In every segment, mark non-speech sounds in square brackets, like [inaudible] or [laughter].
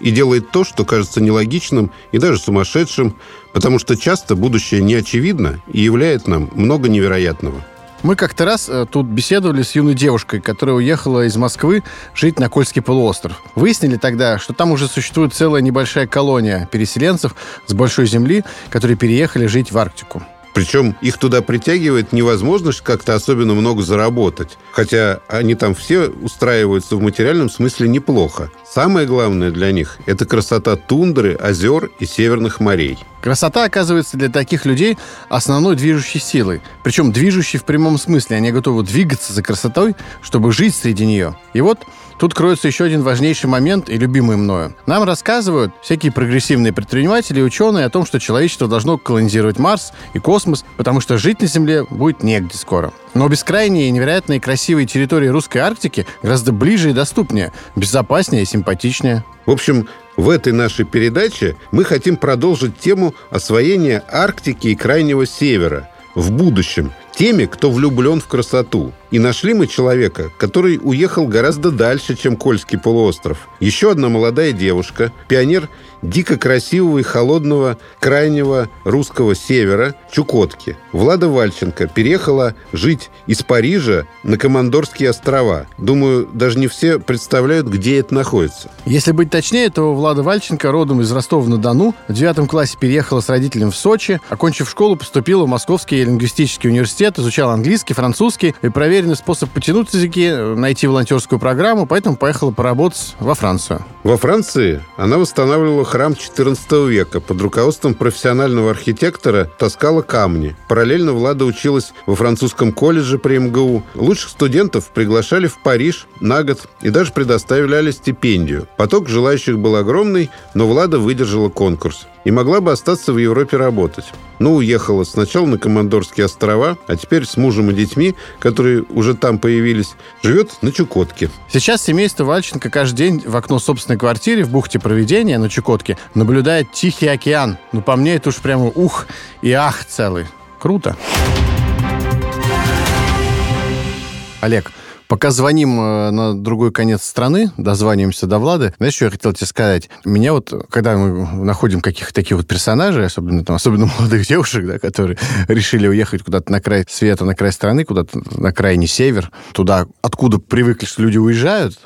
и делает то, что кажется нелогичным и даже сумасшедшим, потому что часто будущее не очевидно и являет нам много невероятного. Мы как-то раз э, тут беседовали с юной девушкой, которая уехала из Москвы жить на Кольский полуостров. Выяснили тогда, что там уже существует целая небольшая колония переселенцев с большой земли, которые переехали жить в Арктику. Причем их туда притягивает невозможность как-то особенно много заработать. Хотя они там все устраиваются в материальном смысле неплохо. Самое главное для них – это красота тундры, озер и северных морей. Красота оказывается для таких людей основной движущей силой. Причем движущей в прямом смысле. Они готовы двигаться за красотой, чтобы жить среди нее. И вот тут кроется еще один важнейший момент и любимый мною. Нам рассказывают всякие прогрессивные предприниматели и ученые о том, что человечество должно колонизировать Марс и космос, потому что жить на Земле будет негде скоро. Но бескрайние и невероятные красивые территории русской Арктики гораздо ближе и доступнее, безопаснее и симпатичнее. В общем, в этой нашей передаче мы хотим продолжить тему освоения Арктики и Крайнего Севера в будущем теми, кто влюблен в красоту. И нашли мы человека, который уехал гораздо дальше, чем Кольский полуостров. Еще одна молодая девушка, пионер дико красивого и холодного крайнего русского севера Чукотки. Влада Вальченко переехала жить из Парижа на Командорские острова. Думаю, даже не все представляют, где это находится. Если быть точнее, то Влада Вальченко родом из Ростова-на-Дону. В девятом классе переехала с родителем в Сочи. Окончив школу, поступила в Московский лингвистический университет, изучала английский, французский. И проверенный способ потянуть языки, найти волонтерскую программу, поэтому поехала поработать во Францию. Во Франции она восстанавливала храм XIV века под руководством профессионального архитектора таскала камни. Параллельно Влада училась во французском колледже при МГУ. Лучших студентов приглашали в Париж на год и даже предоставляли стипендию. Поток желающих был огромный, но Влада выдержала конкурс и могла бы остаться в Европе работать. Но уехала сначала на Командорские острова, а теперь с мужем и детьми, которые уже там появились, живет на Чукотке. Сейчас семейство Вальченко каждый день в окно собственной квартиры в бухте Проведения на Чукотке наблюдает Тихий океан. Ну, по мне, это уж прямо ух и ах целый. Круто. Олег, Пока звоним э, на другой конец страны, дозваниваемся до Влады, знаешь, что я хотел тебе сказать? Меня вот, когда мы находим каких-то таких вот персонажей, особенно там, особенно [laughs] молодых девушек, да, которые решили уехать куда-то на край света, на край страны, куда-то на крайний север, туда, откуда привыкли, что люди уезжают.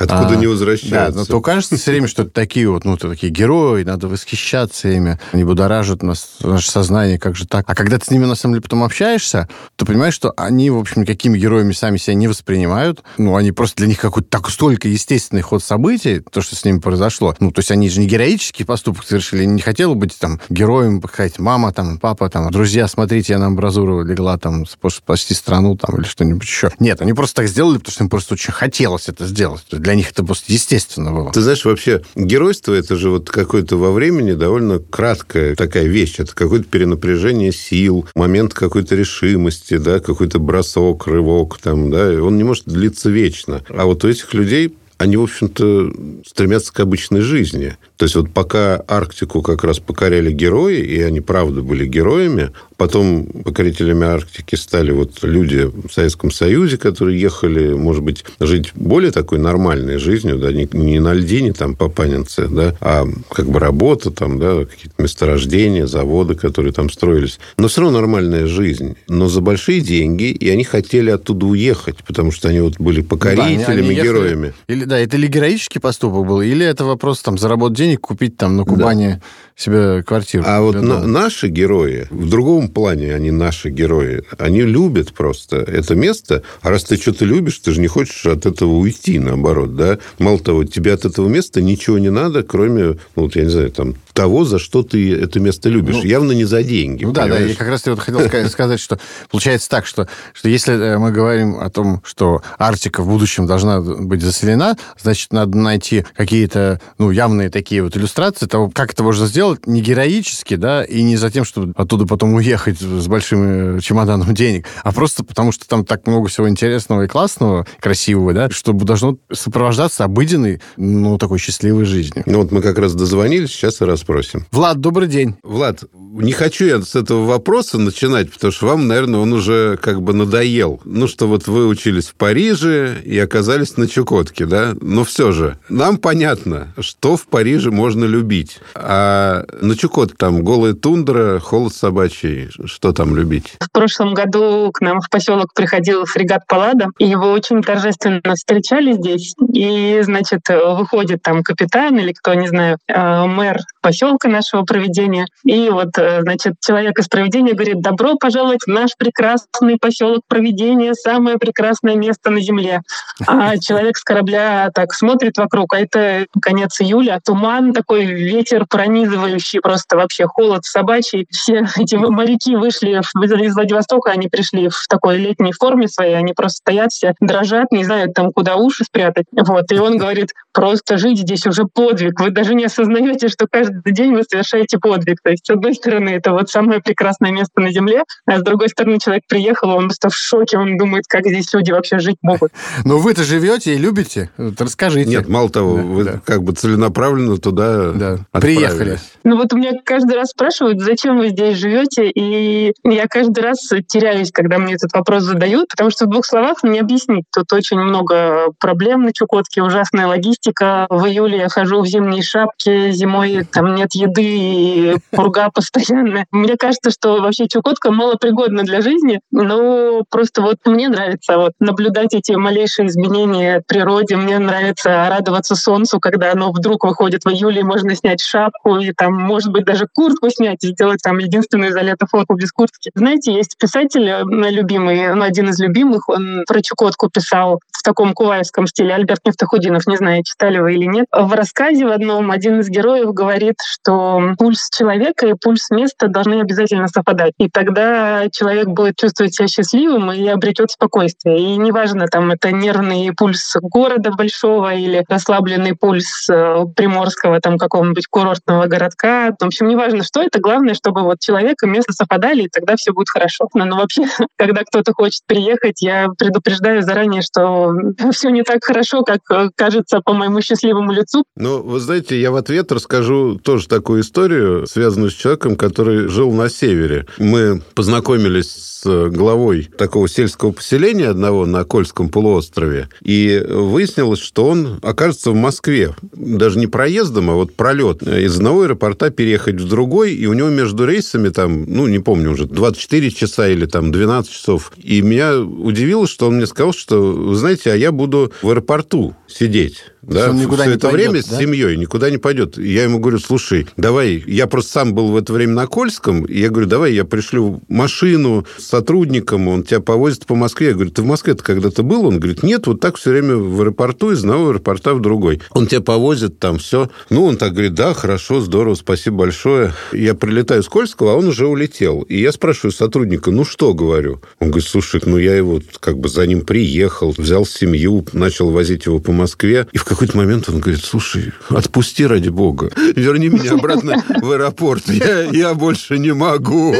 Откуда а, не возвращаются. Да, то кажется все время, что это такие вот, ну, такие герои, надо восхищаться ими, они будоражат нас, наше сознание, как же так. А когда ты с ними, на самом деле, потом общаешься, то понимаешь, что они, в общем, никакими героями сами себя не воспринимают, воспринимают. Ну, они просто для них какой-то так столько естественный ход событий, то, что с ними произошло. Ну, то есть они же не героический поступок совершили, не хотела быть там героем, сказать, мама, там, папа, там, друзья, смотрите, я на амбразуру легла, там, спасти страну, там, или что-нибудь еще. Нет, они просто так сделали, потому что им просто очень хотелось это сделать. Для них это просто естественно было. Ты знаешь, вообще, геройство это же вот какое-то во времени довольно краткая такая вещь. Это какое-то перенапряжение сил, момент какой-то решимости, да, какой-то бросок, рывок, там, да, он не может может длиться вечно. А вот у этих людей они, в общем-то, стремятся к обычной жизни. То есть вот пока Арктику как раз покоряли герои, и они, правда, были героями, потом покорителями Арктики стали вот люди в Советском Союзе, которые ехали, может быть, жить более такой нормальной жизнью, да, не, не на льдине, там, по Панинце, да, а как бы работа, там, да, какие-то месторождения, заводы, которые там строились. Но все равно нормальная жизнь. Но за большие деньги, и они хотели оттуда уехать, потому что они вот были покорителями, да, они, они героями. Или, да, это ли героический поступок был, или это вопрос там заработать денег, купить там на Кубани да. себе квартиру. А вот на, наши герои, в другом плане они наши герои, они любят просто это место. А раз ты что-то любишь, ты же не хочешь от этого уйти, наоборот, да? Мало того, тебе от этого места ничего не надо, кроме, ну, вот, я не знаю, там, того, за что ты это место любишь. Ну, Явно не за деньги. Ну да, да, я как раз вот хотел [laughs] сказать, что получается так, что, что если э, мы говорим о том, что Арктика в будущем должна быть заселена, значит, надо найти какие-то, ну, явные такие вот иллюстрации того, как это можно сделать не героически, да, и не за тем, чтобы оттуда потом уехать с большим э, чемоданом денег, а просто потому, что там так много всего интересного и классного, красивого, да, чтобы должно сопровождаться обыденной, ну, такой счастливой жизнью. Ну, вот мы как раз дозвонились, сейчас и раз спросим. Влад, добрый день. Влад, не хочу я с этого вопроса начинать, потому что вам, наверное, он уже как бы надоел. Ну, что вот вы учились в Париже и оказались на Чукотке, да? Но все же, нам понятно, что в Париже можно любить. А на Чукотке там голая тундра, холод собачий. Что там любить? В прошлом году к нам в поселок приходил фрегат Паллада, и его очень торжественно встречали здесь. И, значит, выходит там капитан или кто, не знаю, э, мэр поселка нашего проведения. И вот, значит, человек из проведения говорит, добро пожаловать в наш прекрасный поселок проведения, самое прекрасное место на земле. А [laughs] человек с корабля так смотрит вокруг, а это конец июля, туман такой, ветер пронизывающий, просто вообще холод собачий. Все эти моряки вышли из Владивостока, они пришли в такой летней форме своей, они просто стоят все, дрожат, не знают там, куда уши спрятать. Вот, и он говорит, просто жить здесь уже подвиг. Вы даже не осознаете, что каждый день вы совершаете подвиг. То есть, с одной стороны, это вот самое прекрасное место на Земле, а с другой стороны, человек приехал, он просто в шоке, он думает, как здесь люди вообще жить могут. [laughs] Но вы-то живете и любите. Вот расскажите. Нет, мало того, да, вы да. как бы целенаправленно туда да. приехали. Ну вот у меня каждый раз спрашивают, зачем вы здесь живете, и я каждый раз теряюсь, когда мне этот вопрос задают, потому что в двух словах не объяснить. Тут очень много проблем на Чукотке, ужасная логистика. В июле я хожу в зимней шапке, зимой там нет еды и пурга постоянная. Мне кажется, что вообще Чукотка малопригодна для жизни, но просто вот мне нравится вот наблюдать эти малейшие изменения в природе. Мне нравится радоваться солнцу, когда оно вдруг выходит в июле, можно снять шапку и там, может быть, даже куртку снять и сделать там единственную за лето фотку без куртки. Знаете, есть писатель э, любимый, ну, один из любимых, он про Чукотку писал в таком куваевском стиле, Альберт Нефтохудинов, не знаю, читали вы или нет. В рассказе в одном один из героев говорит, что пульс человека и пульс места должны обязательно совпадать. И тогда человек будет чувствовать себя счастливым и обретет спокойствие. И неважно, там это нервный пульс города большого или расслабленный пульс э, приморского там какого-нибудь курортного городка. В общем, неважно, что это. Главное, чтобы вот человек и место совпадали, и тогда все будет хорошо. Но, [laughs] но вообще, [laughs] когда кто-то хочет приехать, я предупреждаю заранее, что все не так хорошо, как э, кажется по моему счастливому лицу. Ну, вы знаете, я в ответ расскажу тоже такую историю, связанную с человеком, который жил на севере. Мы познакомились с главой такого сельского поселения одного на Кольском полуострове, и выяснилось, что он окажется в Москве. Даже не проездом, а вот пролет. Из одного аэропорта переехать в другой, и у него между рейсами там, ну, не помню уже, 24 часа или там 12 часов. И меня удивило, что он мне сказал, что, вы знаете, а я буду в аэропорту сидеть да, он никуда все не это пойдет, время да? с семьей никуда не пойдет. Я ему говорю, слушай, давай, я просто сам был в это время на Кольском, и я говорю, давай, я пришлю машину с сотрудником, он тебя повозит по Москве. Я говорю, ты в Москве-то когда-то был? Он говорит, нет, вот так все время в аэропорту, из одного аэропорта в другой. Он тебя повозит, там все. Ну, он так говорит, да, хорошо, здорово, спасибо большое. Я прилетаю с Кольского, а он уже улетел. И я спрашиваю сотрудника, ну что, говорю? Он говорит, слушай, ну я его как бы за ним приехал, взял семью, начал возить его по Москве, и в какой-то момент он говорит, слушай, отпусти ради бога, верни меня обратно в аэропорт, я, я больше не могу.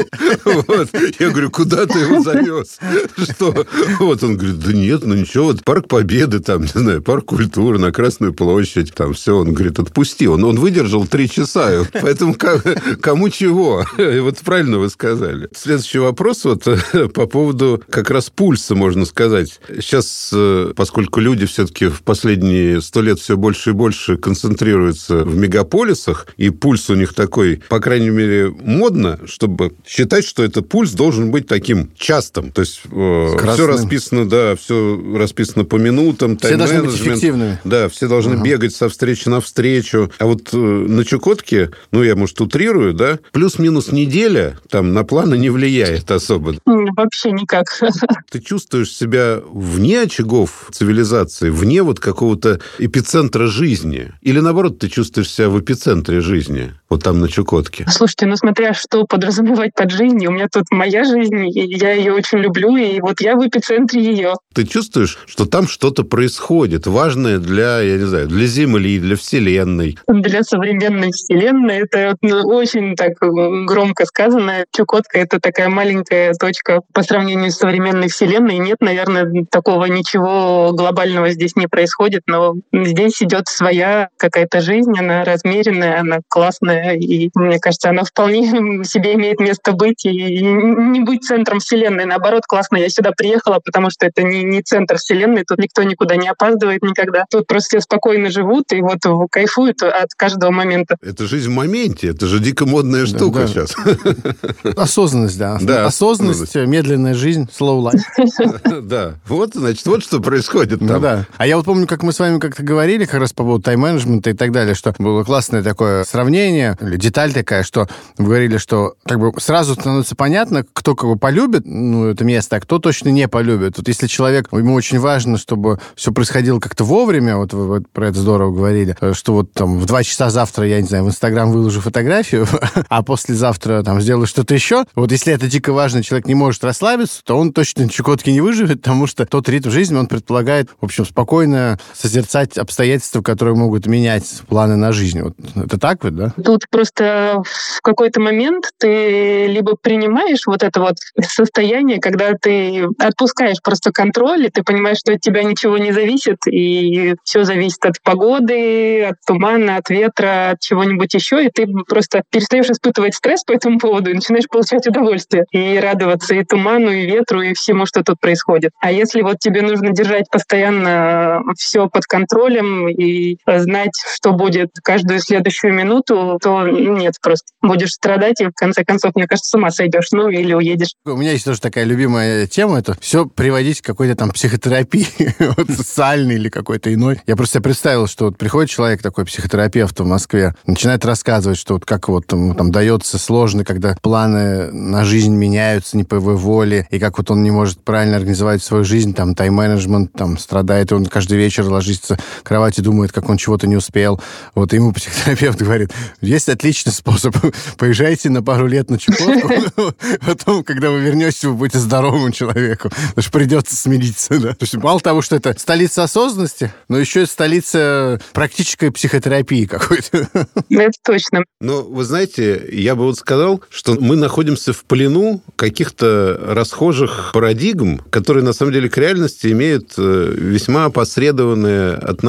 Вот. Я говорю, куда ты его завез? Что? Вот он говорит, да нет, ну ничего, вот парк Победы, там, не знаю, парк культуры на Красную площадь, там все, он говорит, отпусти. Он, он выдержал три часа, поэтому кому чего? И вот правильно вы сказали. Следующий вопрос вот по поводу как раз пульса, можно сказать. Сейчас, э, поскольку люди все-таки в последние сто лет все больше и больше концентрируются в мегаполисах, и пульс у них такой, по крайней мере, модно, чтобы считать, что этот пульс должен быть таким частым. То есть э, все расписано, да, все расписано по минутам, Все должны быть эффективными. Да, все должны ага. бегать со встречи на встречу. А вот э, на Чукотке, ну, я, может, утрирую, да, плюс-минус неделя там на планы не влияет особо. Вообще никак. Ты чувствуешь себя вне очагов цивилизации, вне вот какого-то эпицентра жизни? Или, наоборот, ты чувствуешь себя в эпицентре жизни? вот там на Чукотке? Слушайте, ну смотря что подразумевать под жизнью, у меня тут моя жизнь, и я ее очень люблю, и вот я в эпицентре ее. Ты чувствуешь, что там что-то происходит, важное для, я не знаю, для Земли, для Вселенной? Для современной Вселенной это ну, очень так громко сказано. Чукотка — это такая маленькая точка по сравнению с современной Вселенной. Нет, наверное, такого ничего глобального здесь не происходит, но здесь идет своя какая-то жизнь, она размеренная, она классная, и мне кажется, она вполне [laughs] себе имеет место быть и не быть центром Вселенной. Наоборот, классно, я сюда приехала, потому что это не, не центр Вселенной, тут никто никуда не опаздывает никогда. Тут просто все спокойно живут и вот кайфуют от каждого момента. Это жизнь в моменте, это же дико модная штука да, сейчас. [laughs] Осознанность, да. да. Осознанность, медленная жизнь, slow life. [laughs] Да, вот, значит, вот что происходит ну там. да. А я вот помню, как мы с вами как-то говорили как раз по поводу тайм-менеджмента и так далее, что было классное такое сравнение или деталь такая, что вы говорили, что как бы сразу становится понятно, кто кого полюбит, ну, это место, а кто точно не полюбит. Вот если человек, ему очень важно, чтобы все происходило как-то вовремя, вот вы вот про это здорово говорили, что вот там в два часа завтра, я не знаю, в Инстаграм выложу фотографию, [laughs] а послезавтра там сделаю что-то еще. Вот если это дико важно, человек не может расслабиться, то он точно Чукотки не выживет, [laughs] потому что тот ритм жизни, он предполагает, в общем, спокойно созерцать обстоятельства, которые могут менять планы на жизнь. Вот это так вот, да? Тут просто в какой-то момент ты либо принимаешь вот это вот состояние, когда ты отпускаешь просто контроль, и ты понимаешь, что от тебя ничего не зависит, и все зависит от погоды, от тумана, от ветра, от чего-нибудь еще, и ты просто перестаешь испытывать стресс по этому поводу и начинаешь получать удовольствие и радоваться и туману, и ветру, и всему, что тут происходит. А если вот тебе нужно держать постоянно все под контролем и знать, что будет каждую следующую минуту, то нет, просто будешь страдать, и в конце концов, мне кажется, с ума сойдешь, ну или уедешь. У меня есть тоже такая любимая тема, это все приводить к какой-то там психотерапии, [laughs] вот, социальной или какой-то иной. Я просто представил, что вот приходит человек такой, психотерапевт в Москве, начинает рассказывать, что вот как вот там, там дается сложно, когда планы на жизнь меняются не по его воле, и как вот он не может правильно организовать свою жизнь, там тайм-менеджмент, там страдает, и он каждый вечер ложится в кровать и думает, как он чего-то не успел. Вот ему [laughs] психотерапевт говорит, есть отличный способ. [laughs] Поезжайте на пару лет на Чукотку, [laughs] потом, когда вы вернетесь, вы будете здоровым человеком. Потому что придется смириться. Да? То есть мало того, что это столица осознанности, но еще и столица практической психотерапии какой-то. Это точно. Но вы знаете, я бы вот сказал, что мы находимся в плену каких-то расхожих парадигм, которые на самом деле к реальности имеют э, весьма опосредованное отношение.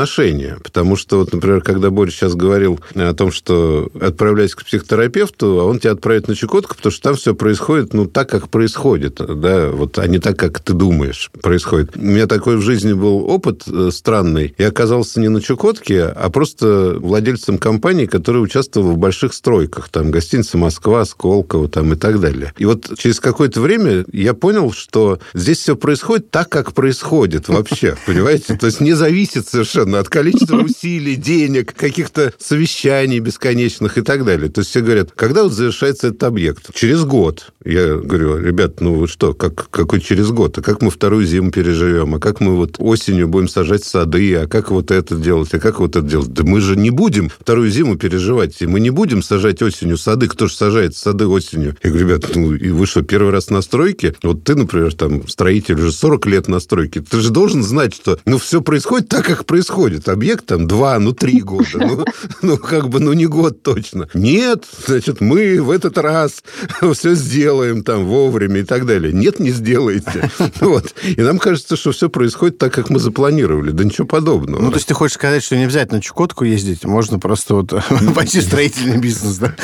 Потому что, вот, например, когда Борис сейчас говорил о том, что отправляйся к психотерапевту, а он тебя отправит на Чукотку, потому что там все происходит, ну, так, как происходит, да, вот, а не так, как ты думаешь происходит. У меня такой в жизни был опыт э, странный. Я оказался не на Чукотке, а просто владельцем компании, которая участвовала в больших стройках, там, гостиница Москва, Сколково, там, и так далее. И вот через какое-то время я понял, что здесь все происходит так, как происходит вообще, понимаете? То есть не зависит совершенно от количества [laughs] усилий, денег, каких-то совещаний бесконечно местных и так далее. То есть все говорят, когда вот завершается этот объект? Через год. Я говорю, ребят, ну вы что, как, какой через год? А как мы вторую зиму переживем? А как мы вот осенью будем сажать сады? А как вот это делать? А как вот это делать? Да мы же не будем вторую зиму переживать. И мы не будем сажать осенью сады. Кто же сажает сады осенью? Я говорю, ребят, ну и вы что, первый раз на стройке? Вот ты, например, там, строитель уже 40 лет на стройке. Ты же должен знать, что ну все происходит так, как происходит. Объект там два, ну три [laughs] года. Ну, ну как бы, ну не год точно. Нет, значит, мы в этот раз [laughs] все сделаем там вовремя и так далее. Нет, не сделаете. [laughs] Вот. И нам кажется, что все происходит так, как мы запланировали. Да ничего подобного. Ну, то есть ты хочешь сказать, что не обязательно Чукотку ездить, можно просто вот пойти строительный бизнес, да?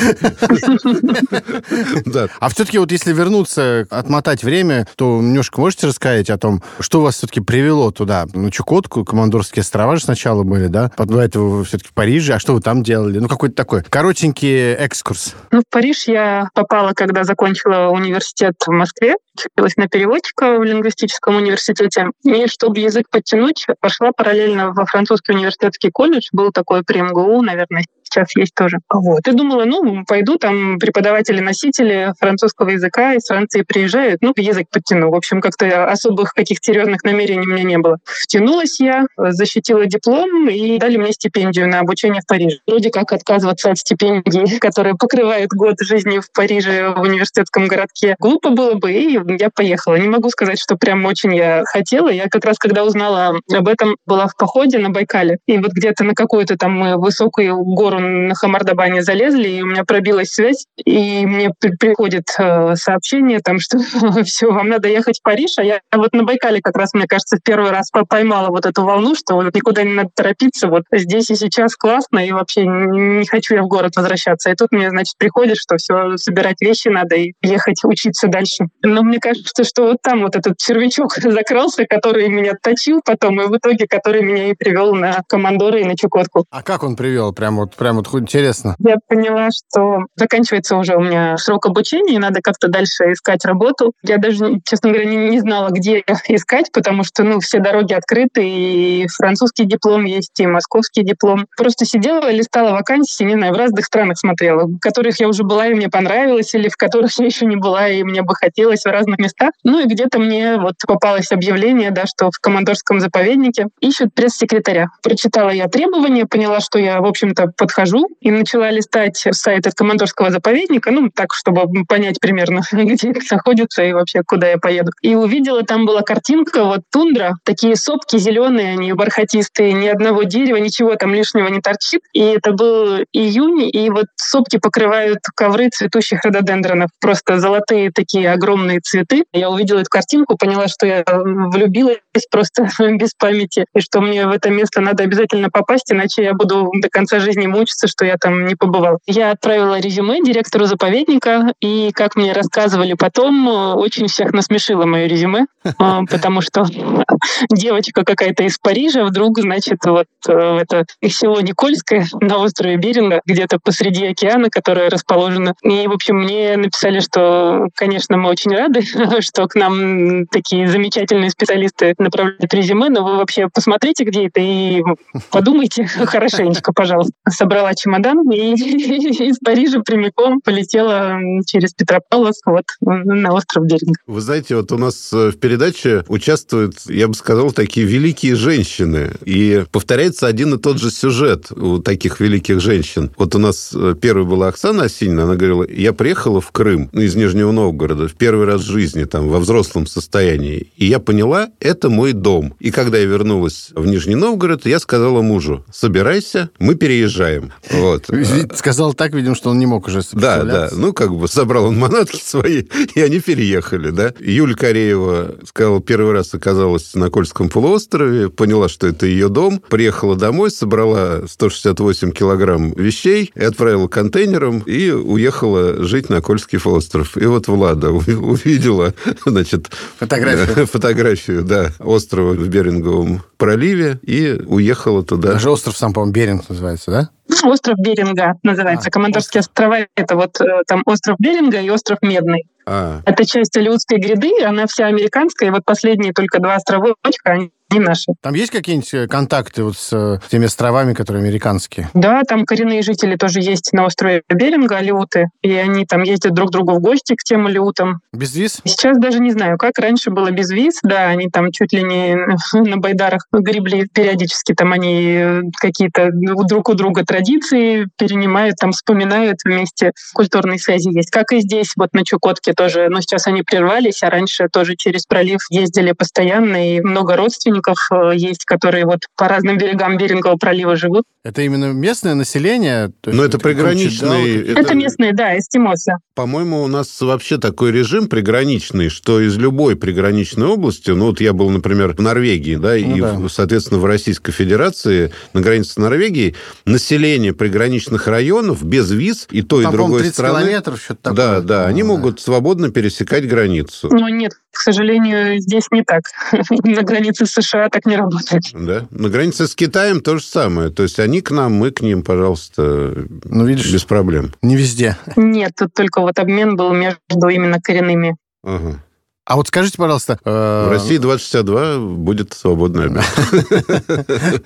Да. А все-таки вот если вернуться, отмотать время, то немножко можете рассказать о том, что вас все-таки привело туда? Ну, Чукотку, Командорские острова сначала были, да? Потом до этого все-таки в Париже. А что вы там делали? Ну, какой-то такой коротенький экскурс. Ну, в Париж я попала, когда закончила университет в Москве. Училась на переводчика в лингвистическом университете. И чтобы язык подтянуть, пошла параллельно во французский университетский колледж. Был такой при МГУ, наверное, сейчас есть тоже. Вот. И думала, ну, пойду, там преподаватели-носители французского языка из Франции приезжают, ну, язык подтяну. В общем, как-то особых каких-то серьезных намерений у меня не было. Втянулась я, защитила диплом и дали мне стипендию на обучение в Париже. Вроде как отказываться от стипендии, [laughs] которая покрывает год жизни в Париже в университетском городке, глупо было бы, и я поехала. Не могу сказать, что прям очень я хотела. Я как раз, когда узнала об этом, была в походе на Байкале. И вот где-то на какую-то там высокую гору на Хамардабане залезли, и у меня пробилась связь, и мне приходит э, сообщение там, что [laughs] все, вам надо ехать в Париж, а я вот на Байкале как раз, мне кажется, в первый раз поймала вот эту волну, что вот никуда не надо торопиться, вот здесь и сейчас классно, и вообще не хочу я в город возвращаться. И тут мне, значит, приходит, что все, собирать вещи надо и ехать учиться дальше. Но мне кажется, что вот там вот этот червячок [laughs] закрылся, который меня точил потом, и в итоге который меня и привел на Командоры и на Чукотку. А как он привел? Прям вот, прям вот интересно. Я поняла, что заканчивается уже у меня срок обучения, и надо как-то дальше искать работу. Я даже, честно говоря, не, не знала, где [laughs] искать, потому что, ну, все дороги открыты, и французский диплом есть, и московский диплом. Просто сидела, листала вакансии, не знаю, в разных странах смотрела, в которых я уже была, и мне понравилось, или в которых [laughs] я еще не была, и мне бы хотелось в разных местах. Ну, и где-то мне вот попалось объявление, да, что в Командорском заповеднике ищут пресс-секретаря. Прочитала я требования, поняла, что я, в общем-то, подхожу, и начала листать сайт от Командорского заповедника, ну, так, чтобы понять примерно, [laughs] где находится и вообще куда я поеду. И увидела, там была картинка, вот тундра, такие сопки зеленые, они бархатистые, ни одного дерева, ничего там лишнего не торчит. И это был июнь, и вот сопки покрывают ковры цветущих рододендронов. Просто золотые такие огромные цветы. Я увидела эту картинку, поняла, что я влюбилась просто [laughs] без памяти, и что мне в это место надо обязательно попасть, иначе я буду до конца жизни мучиться, что я там не побывал. Я отправила резюме директору заповедника, и, как мне рассказывали потом, очень всех насмешило мое резюме, а, [laughs] потому что [laughs] девочка какая-то из Парижа вдруг, значит, вот э, это село Никольское на острове Беринга, где-то посреди океана, которое расположено. И, в общем, мне написали, что, конечно, мы очень рады, [laughs] что к нам такие замечательные специалисты направляют резюме, но вы вообще посмотрите, где это, и подумайте хорошенечко, пожалуйста. Собрала чемодан и [laughs] из Парижа прямиком полетела через Петропавловск вот на остров Беринг. Вы знаете, вот у нас э, в передаче участвуют, я бы сказал, такие великие женщины. И повторяется один и тот же сюжет у таких великих женщин. Вот у нас э, первой была Оксана Осинина, она говорила, я приехала в Крым ну, из Нижнего Новгорода в первый раз в жизни, там, во взрослом состоянии. И я поняла, это мой дом. И когда я вернулась в Нижний Новгород, я сказала мужу, собирайся, мы переезжаем. Вот. Сказал так, видимо, что он не мог уже Да, да. Ну, как бы собрал он манатки [laughs] свои, и они переехали, да. Юль Кореева сказала, первый раз оказалась на Кольском полуострове, поняла, что это ее дом, приехала домой, собрала 168 килограмм вещей и отправила контейнером и уехала жить на Кольский полуостров. И вот Влада [laughs] увидела, значит... Фотографию. [laughs] Фотографию, да, острова в Беринговом проливе и уехала туда. Даже остров сам, по-моему, Беринг называется, да? Остров Беринга называется. А, Командорские остров. острова — это вот э, там остров Беринга и остров Медный. А. Это часть Алиутской гряды, она вся американская, и вот последние только два островочка, они не наши. Там есть какие-нибудь э, контакты вот с э, теми островами, которые американские? Да, там коренные жители тоже есть на острове Беринга, алиуты, и они там ездят друг к другу в гости к тем алиутам. Без виз? Сейчас даже не знаю, как раньше было без виз, да, они там чуть ли не [laughs] на байдарах гребли периодически, там они э, какие-то друг у друга традиции перенимают, там вспоминают вместе, культурные связи есть. Как и здесь, вот на Чукотке тоже, но сейчас они прервались, а раньше тоже через пролив ездили постоянно, и много родственников э, есть, которые вот по разным берегам Берингового пролива живут. Это именно местное население? Но это приграничные... Это, это местные, да, эстимосы. По-моему, у нас вообще такой режим приграничный, что из любой приграничной области, ну вот я был, например, в Норвегии, да, ну, и, да. соответственно, в Российской Федерации, на границе с Норвегией, население приграничных районов без виз и той, Там, и другой 30 страны... километров, что-то такое. Да, да, они могут свободно пересекать границу. Ну нет, к сожалению, здесь не так. [laughs] На границе с США так не работает. Да? На границе с Китаем то же самое. То есть они к нам, мы к ним, пожалуйста, ну, видишь, без проблем. Не везде. Нет, тут только вот обмен был между именно коренными. Ага. А вот скажите, пожалуйста... Э... В России 2062 будет свободный обмен.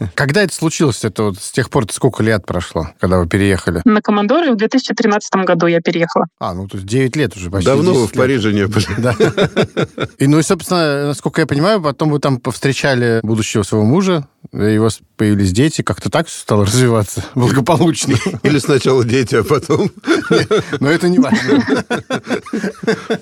[laughs] Когда это случилось? Это вот с тех пор сколько лет прошло, когда вы переехали? На Командоры в 2013 году я переехала. А, ну то есть 9 лет уже почти. Давно вы в Париже не были. Да. И, ну и, собственно, насколько я понимаю, потом вы там повстречали будущего своего мужа, и у вас появились дети, как-то так все стало развиваться [laughs] благополучно. Или сначала дети, а потом... [laughs] Но это не важно.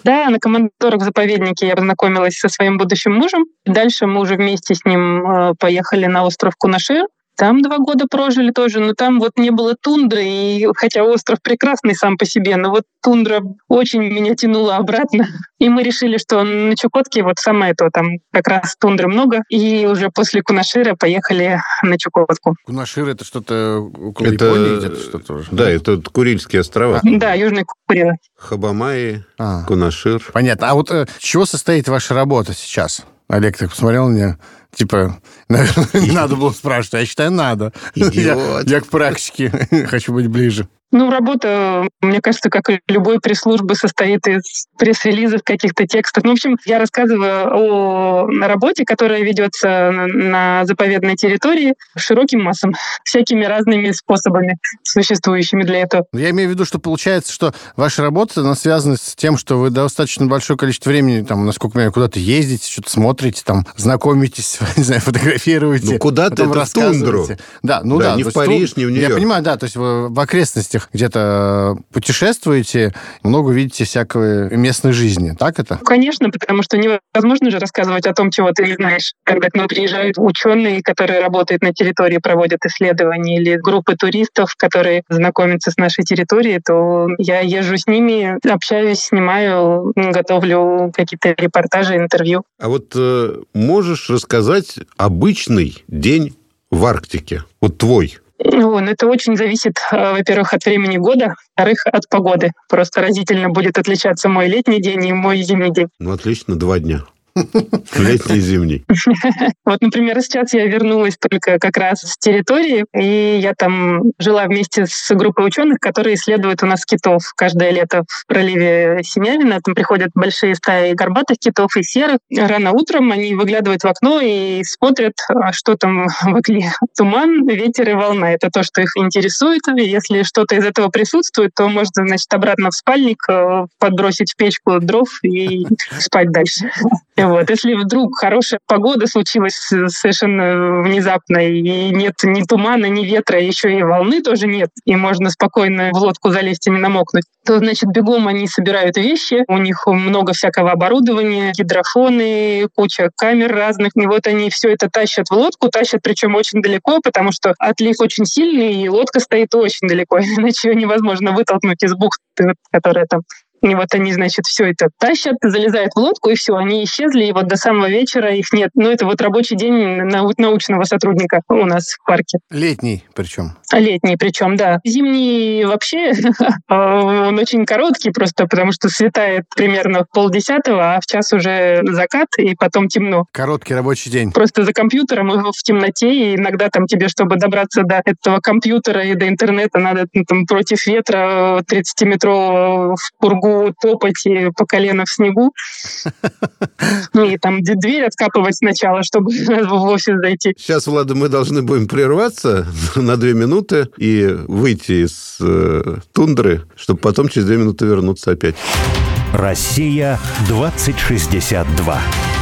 Да, на командорах в заповеднике я познакомилась со своим будущим мужем. Дальше мы уже вместе с ним э, поехали на остров Кунашир. Там два года прожили тоже, но там вот не было тундры, и хотя остров прекрасный сам по себе, но вот тундра очень меня тянула обратно. И мы решили, что на Чукотке вот самое то, там как раз тундры много, и уже после Кунашира поехали на Чукотку. Кунашир — это что-то около это... Японии где-то что-то уже? Да, это Курильские острова. А. Да, Южные Курилы. Хабамаи, а. Кунашир. Понятно. А вот э, чего состоит ваша работа сейчас? Олег так посмотрел на меня, типа, [laughs] наверное, не надо было спрашивать, а я считаю, надо. Я, я к практике [laughs] хочу быть ближе. Ну, работа, мне кажется, как и любой пресс-службы, состоит из пресс-релизов, каких-то текстов. Ну, в общем, я рассказываю о работе, которая ведется на заповедной территории широким массам, всякими разными способами, существующими для этого. Я имею в виду, что получается, что ваша работа, она связана с тем, что вы достаточно большое количество времени, там, насколько я куда-то ездите, что-то смотрите, там, знакомитесь, [laughs] не знаю, фотографируете. Ну, куда-то это в тундру. Да, ну да. да не в Париж, не в Нью-Йорк. Я понимаю, да, то есть в, в окрестностях где-то путешествуете, много видите всякой местной жизни. Так это? Конечно, потому что невозможно же рассказывать о том, чего ты не знаешь. Когда к нам приезжают ученые, которые работают на территории, проводят исследования, или группы туристов, которые знакомятся с нашей территорией, то я езжу с ними, общаюсь, снимаю, готовлю какие-то репортажи, интервью. А вот э, можешь рассказать обычный день в Арктике? Вот твой. Ну, это очень зависит, э, во-первых, от времени года, во-вторых, от погоды. Просто разительно будет отличаться мой летний день и мой зимний день. Ну, отлично, два дня. Летний и зимний. [laughs] Вот, например, сейчас я вернулась только как раз с территории, и я там жила вместе с группой ученых, которые исследуют у нас китов каждое лето в проливе Семявина. Там приходят большие стаи горбатых китов и серых. Рано утром они выглядывают в окно и смотрят, а что там [laughs] в окне. Туман, ветер и волна. Это то, что их интересует. И если что-то из этого присутствует, то можно, значит, обратно в спальник э, подбросить в печку дров и [laughs] спать дальше. [laughs] Вот. Если вдруг хорошая погода случилась совершенно внезапно, и нет ни тумана, ни ветра, еще и волны тоже нет, и можно спокойно в лодку залезть и не намокнуть, то, значит, бегом они собирают вещи, у них много всякого оборудования, гидрофоны, куча камер разных, и вот они все это тащат в лодку, тащат причем очень далеко, потому что отлив очень сильный, и лодка стоит очень далеко, [laughs] иначе ее невозможно вытолкнуть из бухты, которая там и вот они, значит, все это тащат, залезают в лодку, и все, они исчезли, и вот до самого вечера их нет. Ну, это вот рабочий день нау- научного сотрудника у нас в парке. Летний причем. Летний причем, да. Зимний вообще, [laughs] он очень короткий просто, потому что светает примерно в полдесятого, а в час уже закат, и потом темно. Короткий рабочий день. Просто за компьютером в темноте, и иногда там тебе, чтобы добраться до этого компьютера и до интернета, надо ну, там против ветра 30-метрового в пургу топать и по колено в снегу. [laughs] И там дверь откапывать сначала, чтобы [laughs] в офис зайти. Сейчас, Влада, мы должны будем прерваться [laughs] на две минуты и выйти из э, тундры, чтобы потом через две минуты вернуться опять. Россия 2062.